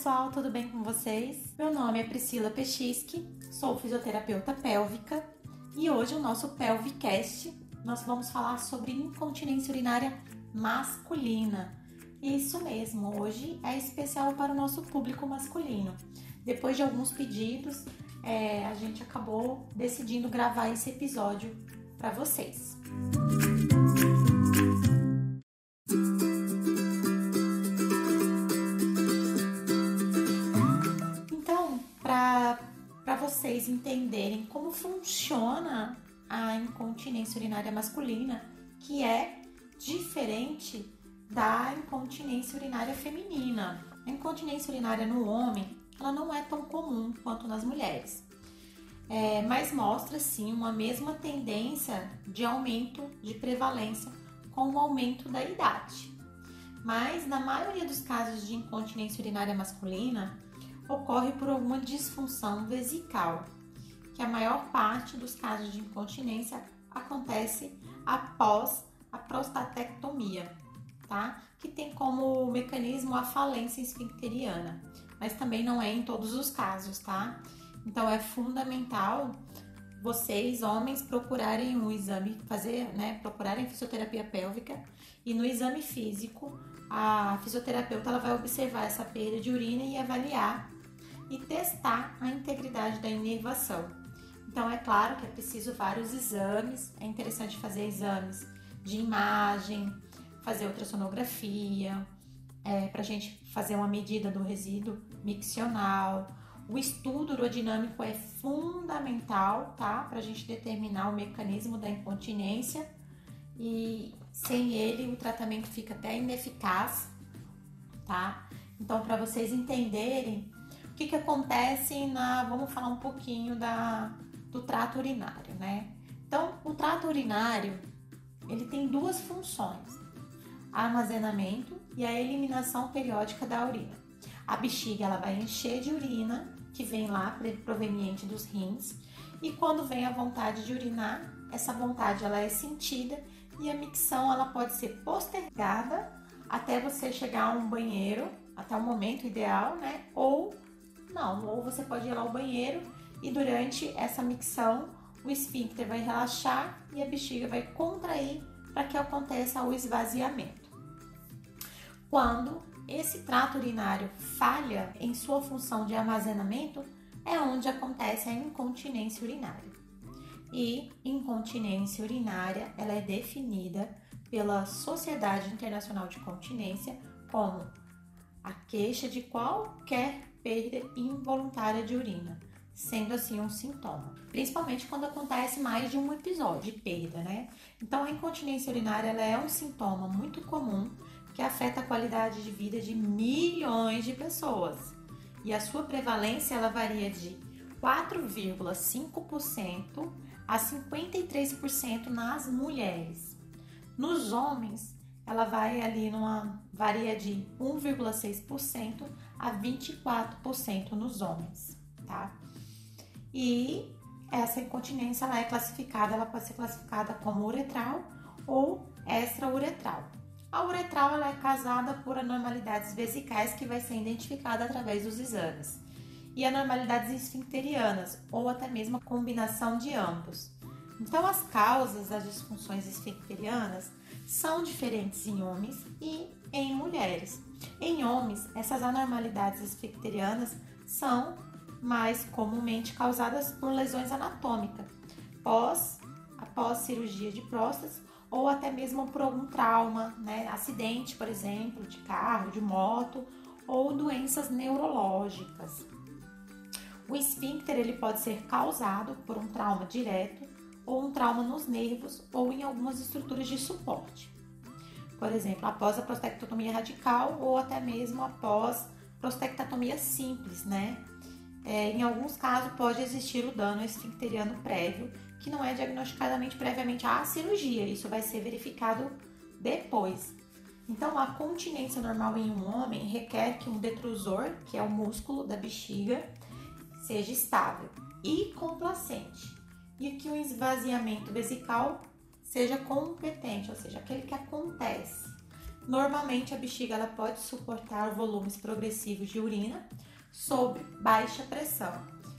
pessoal, tudo bem com vocês? Meu nome é Priscila Pechiski, sou fisioterapeuta pélvica e hoje o nosso Pelvicast nós vamos falar sobre incontinência urinária masculina. Isso mesmo, hoje é especial para o nosso público masculino. Depois de alguns pedidos, é, a gente acabou decidindo gravar esse episódio para vocês. Então, como funciona a incontinência urinária masculina, que é diferente da incontinência urinária feminina. A incontinência urinária no homem, ela não é tão comum quanto nas mulheres. É, mas mostra sim uma mesma tendência de aumento de prevalência com o aumento da idade. Mas na maioria dos casos de incontinência urinária masculina, ocorre por alguma disfunção vesical, que a maior parte dos casos de incontinência acontece após a prostatectomia, tá? Que tem como mecanismo a falência esfincteriana, mas também não é em todos os casos, tá? Então é fundamental vocês, homens, procurarem um exame, fazer, né, procurarem fisioterapia pélvica e no exame físico a fisioterapeuta ela vai observar essa perda de urina e avaliar e testar a integridade da inervação. Então é claro que é preciso vários exames, é interessante fazer exames de imagem, fazer ultrassonografia, é, para a gente fazer uma medida do resíduo miccional. O estudo urodinâmico é fundamental, tá? Para a gente determinar o mecanismo da incontinência e sem ele o tratamento fica até ineficaz, tá? Então, para vocês entenderem o que, que acontece na. Vamos falar um pouquinho da, do trato urinário, né? Então, o trato urinário ele tem duas funções: armazenamento e a eliminação periódica da urina. A bexiga ela vai encher de urina que vem lá proveniente dos rins e quando vem a vontade de urinar, essa vontade ela é sentida e a micção ela pode ser postergada até você chegar a um banheiro, até o momento ideal, né? Ou não, ou você pode ir lá ao banheiro e durante essa micção o esfíncter vai relaxar e a bexiga vai contrair para que aconteça o esvaziamento. Quando esse trato urinário falha em sua função de armazenamento, é onde acontece a incontinência urinária. E incontinência urinária, ela é definida pela Sociedade Internacional de Continência como a queixa de qualquer perda involuntária de urina, sendo assim um sintoma, principalmente quando acontece mais de um episódio de perda, né? Então a incontinência urinária ela é um sintoma muito comum que afeta a qualidade de vida de milhões de pessoas. E a sua prevalência ela varia de 4,5% a 53% nas mulheres. Nos homens, ela vai ali numa varia de 1,6% a 24% nos homens, tá? E essa incontinência ela é classificada, ela pode ser classificada como uretral ou extrauretral. A uretral ela é causada por anormalidades vesicais que vai ser identificada através dos exames e anormalidades esfincterianas ou até mesmo a combinação de ambos. Então, as causas das disfunções esfincterianas são diferentes em homens e em mulheres. Em homens, essas anormalidades esfincterianas são mais comumente causadas por lesões anatômicas, pós, após cirurgia de próstata ou até mesmo por algum trauma, né? acidente, por exemplo, de carro, de moto ou doenças neurológicas. O esfíncter ele pode ser causado por um trauma direto ou um trauma nos nervos ou em algumas estruturas de suporte. Por exemplo, após a prostectomia radical ou até mesmo após prostectomia simples, né? É, em alguns casos, pode existir o dano esfincteriano prévio, que não é diagnosticadamente previamente à cirurgia. Isso vai ser verificado depois. Então, a continência normal em um homem requer que um detrusor, que é o músculo da bexiga, seja estável e complacente, e que o esvaziamento vesical seja competente, ou seja, aquele que acontece. Normalmente a bexiga ela pode suportar volumes progressivos de urina sob baixa pressão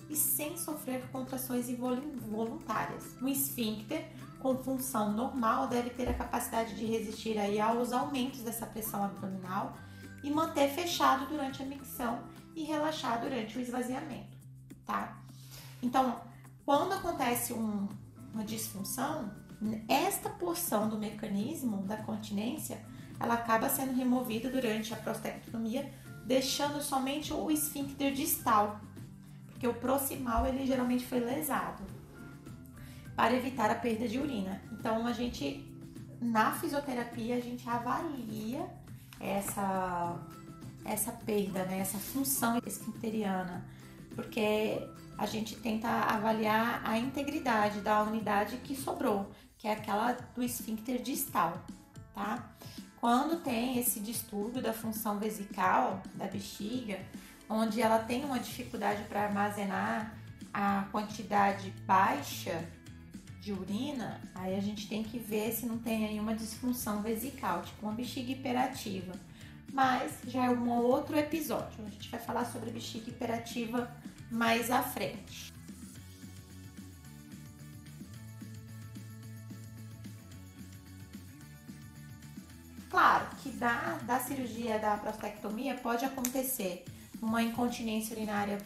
e sem sofrer contrações involuntárias. O esfíncter com função normal deve ter a capacidade de resistir aí aos aumentos dessa pressão abdominal e manter fechado durante a micção e relaxar durante o esvaziamento, tá? Então, quando acontece um, uma disfunção, esta porção do mecanismo da continência, ela acaba sendo removida durante a prostectomia, deixando somente o esfíncter distal, porque o proximal ele geralmente foi lesado para evitar a perda de urina. Então a gente na fisioterapia a gente avalia essa essa perda, né, essa função esfincteriana, porque a gente tenta avaliar a integridade da unidade que sobrou, que é aquela do esfíncter distal, tá? Quando tem esse distúrbio da função vesical da bexiga, onde ela tem uma dificuldade para armazenar a quantidade baixa de urina, aí a gente tem que ver se não tem nenhuma disfunção vesical, tipo uma bexiga hiperativa. Mas já é um outro episódio. A gente vai falar sobre bexiga hiperativa mais à frente. Da, da cirurgia da prostectomia pode acontecer uma incontinência urinária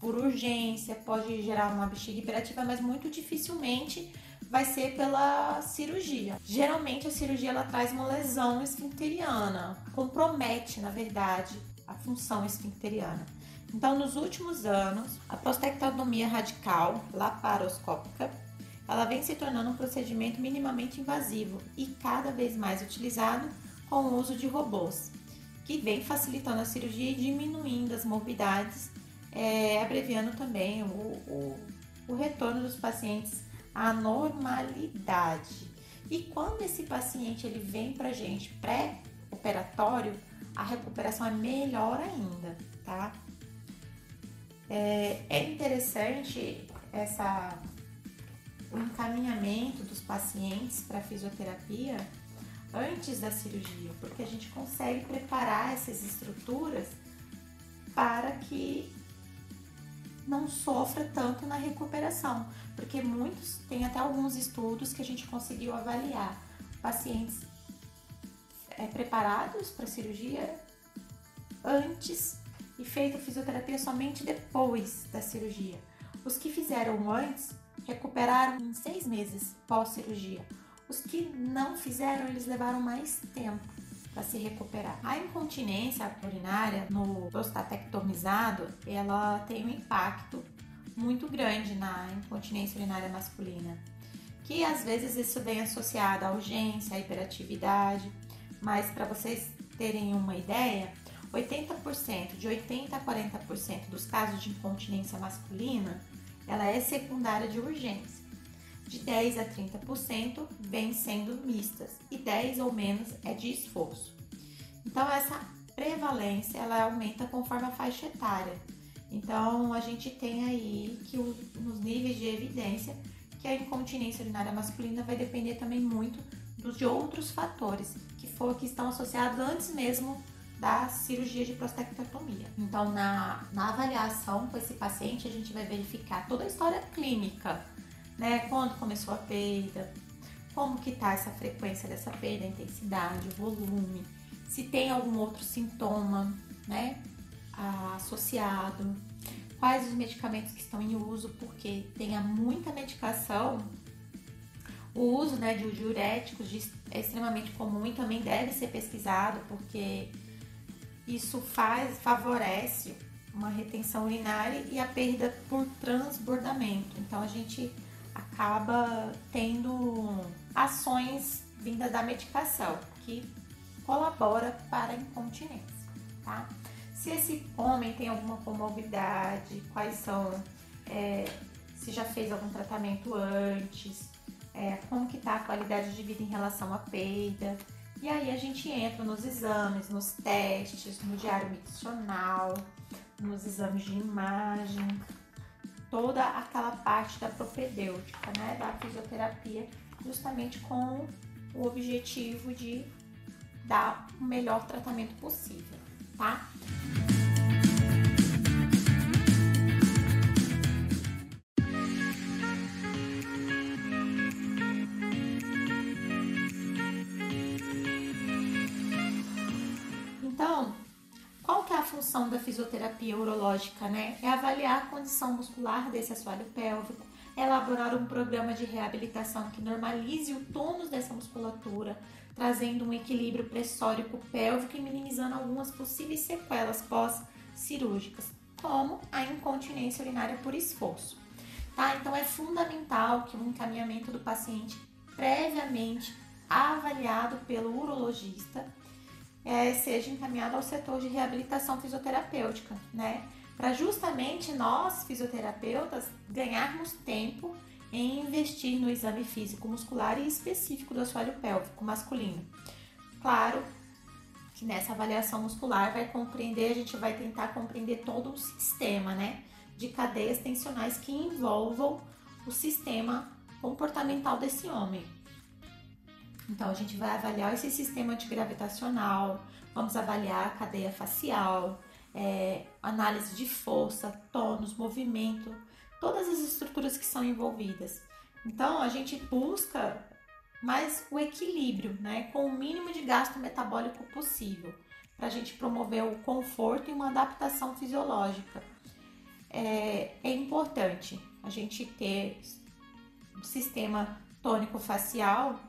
por urgência, pode gerar uma bexiga hiperativa, mas muito dificilmente vai ser pela cirurgia. Geralmente a cirurgia ela traz uma lesão esfincteriana, compromete, na verdade, a função esfincteriana. Então, nos últimos anos, a prostectomia radical laparoscópica ela vem se tornando um procedimento minimamente invasivo e cada vez mais utilizado com o uso de robôs, que vem facilitando a cirurgia e diminuindo as morbidades é, abreviando também o, o, o retorno dos pacientes à normalidade. E quando esse paciente ele vem para gente pré-operatório, a recuperação é melhor ainda, tá? É, é interessante essa o encaminhamento dos pacientes para fisioterapia antes da cirurgia, porque a gente consegue preparar essas estruturas para que não sofra tanto na recuperação, porque muitos, tem até alguns estudos que a gente conseguiu avaliar pacientes é, preparados para cirurgia antes e feita fisioterapia somente depois da cirurgia. Os que fizeram antes recuperaram em seis meses pós-cirurgia. Os que não fizeram, eles levaram mais tempo para se recuperar. A incontinência urinária no prostatectomizado, ela tem um impacto muito grande na incontinência urinária masculina, que às vezes isso vem associado à urgência, à hiperatividade, mas para vocês terem uma ideia, 80%, de 80 a 40% dos casos de incontinência masculina, ela é secundária de urgência. De 10 a 30% vem sendo mistas e 10 ou menos é de esforço. Então essa prevalência ela aumenta conforme a faixa etária. Então a gente tem aí que o, nos níveis de evidência que a incontinência urinária masculina vai depender também muito de outros fatores que for que estão associados antes mesmo da cirurgia de prostectomia. Então, na, na avaliação com esse paciente, a gente vai verificar toda a história clínica, né? Quando começou a perda, como que tá essa frequência dessa perda, a intensidade, o volume, se tem algum outro sintoma, né? Associado, quais os medicamentos que estão em uso, porque tenha muita medicação. O uso né, de diuréticos é extremamente comum e também deve ser pesquisado, porque isso faz, favorece uma retenção urinária e a perda por transbordamento. Então a gente acaba tendo ações vindas da medicação que colabora para a incontinência, tá? Se esse homem tem alguma comorbidade, quais são, é, se já fez algum tratamento antes, é, como que tá a qualidade de vida em relação à perda, e aí a gente entra nos exames, nos testes, no diário miccional, nos exames de imagem, toda aquela parte da propedêutica, né, da fisioterapia, justamente com o objetivo de dar o melhor tratamento possível, tá? Função da fisioterapia urológica, né? É avaliar a condição muscular desse assoalho pélvico, elaborar um programa de reabilitação que normalize o tônus dessa musculatura, trazendo um equilíbrio pressórico pélvico e minimizando algumas possíveis sequelas pós-cirúrgicas, como a incontinência urinária por esforço. Tá? Então é fundamental que o encaminhamento do paciente previamente avaliado pelo urologista é, seja encaminhado ao setor de reabilitação fisioterapêutica, né? para justamente nós, fisioterapeutas, ganharmos tempo em investir no exame físico muscular e específico do assoalho pélvico masculino. Claro que nessa avaliação muscular vai compreender, a gente vai tentar compreender todo um sistema, né, de cadeias tensionais que envolvam o sistema comportamental desse homem. Então a gente vai avaliar esse sistema antigravitacional, vamos avaliar a cadeia facial, é, análise de força, tônus, movimento, todas as estruturas que são envolvidas. Então a gente busca mais o equilíbrio, né, com o mínimo de gasto metabólico possível, para a gente promover o conforto e uma adaptação fisiológica. É, é importante a gente ter um sistema tônico facial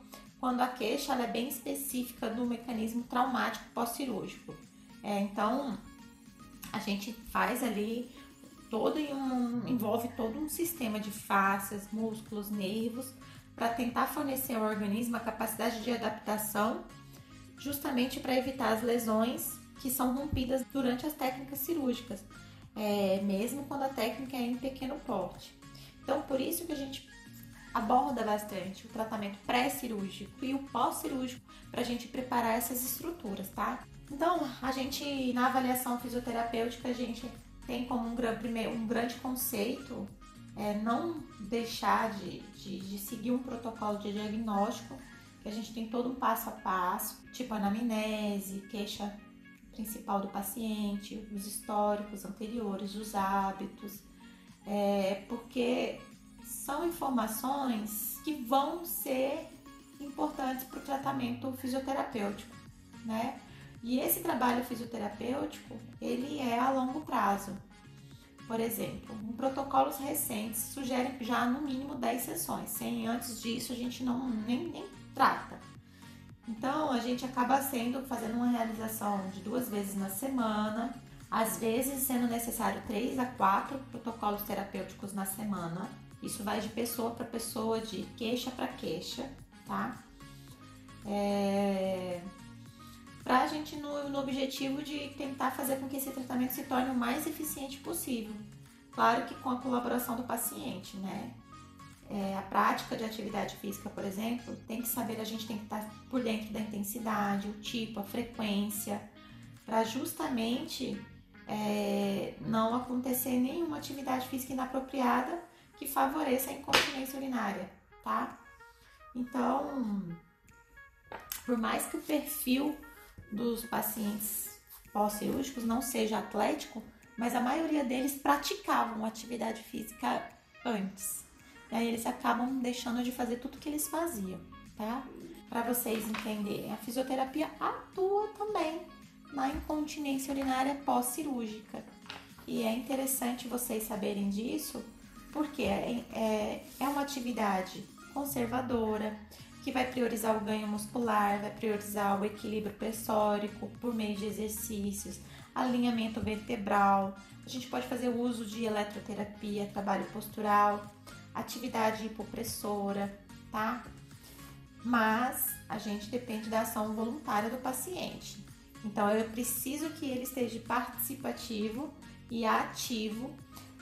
quando a queixa é bem específica do mecanismo traumático pós-cirúrgico. É, então, a gente faz ali todo um envolve todo um sistema de fáscias, músculos, nervos para tentar fornecer ao organismo a capacidade de adaptação, justamente para evitar as lesões que são rompidas durante as técnicas cirúrgicas, é, mesmo quando a técnica é em pequeno porte. Então, por isso que a gente aborda bastante o tratamento pré-cirúrgico e o pós-cirúrgico para a gente preparar essas estruturas, tá? Então, a gente, na avaliação fisioterapêutica, a gente tem como um, um grande conceito é, não deixar de, de, de, seguir um protocolo de diagnóstico, que a gente tem todo um passo a passo, tipo anamnese, queixa principal do paciente, os históricos anteriores, os hábitos, é, porque são informações que vão ser importantes para o tratamento fisioterapêutico, né? E esse trabalho fisioterapêutico, ele é a longo prazo. Por exemplo, um protocolos recentes sugere já no mínimo 10 sessões. Sem antes disso a gente não nem, nem trata. Então a gente acaba sendo fazendo uma realização de duas vezes na semana, às vezes sendo necessário três a quatro protocolos terapêuticos na semana. Isso vai de pessoa para pessoa, de queixa para queixa, tá? É para a gente no, no objetivo de tentar fazer com que esse tratamento se torne o mais eficiente possível. Claro que com a colaboração do paciente, né? É, a prática de atividade física, por exemplo, tem que saber, a gente tem que estar por dentro da intensidade, o tipo, a frequência, para justamente é, não acontecer nenhuma atividade física inapropriada que favoreça a incontinência urinária, tá? Então, por mais que o perfil dos pacientes pós-cirúrgicos não seja atlético, mas a maioria deles praticavam atividade física antes. E aí eles acabam deixando de fazer tudo que eles faziam, tá? Para vocês entenderem, a fisioterapia atua também na incontinência urinária pós-cirúrgica. E é interessante vocês saberem disso, porque é, é, é uma atividade conservadora, que vai priorizar o ganho muscular, vai priorizar o equilíbrio pressórico por meio de exercícios, alinhamento vertebral. A gente pode fazer uso de eletroterapia, trabalho postural, atividade hipopressora, tá? Mas a gente depende da ação voluntária do paciente. Então eu preciso que ele esteja participativo e ativo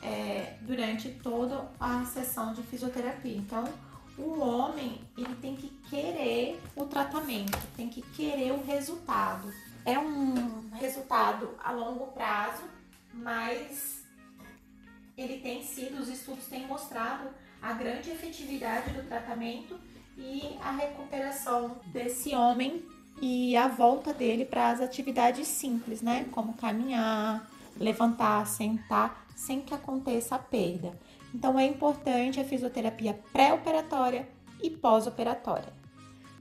é, durante toda a sessão de fisioterapia. Então, o homem ele tem que querer o tratamento, tem que querer o resultado. É um resultado a longo prazo, mas ele tem sido, os estudos têm mostrado a grande efetividade do tratamento e a recuperação desse homem e a volta dele para as atividades simples, né? Como caminhar, levantar, sentar, sem que aconteça a perda. Então é importante a fisioterapia pré-operatória e pós-operatória.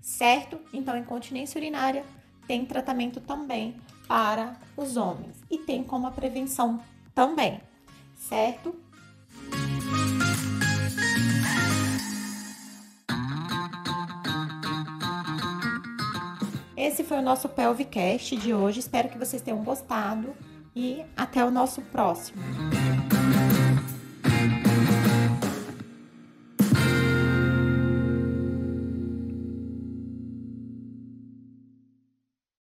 Certo? Então, incontinência urinária tem tratamento também para os homens e tem como a prevenção também. Certo? Esse foi o nosso Pelvicast de hoje. Espero que vocês tenham gostado e até o nosso próximo.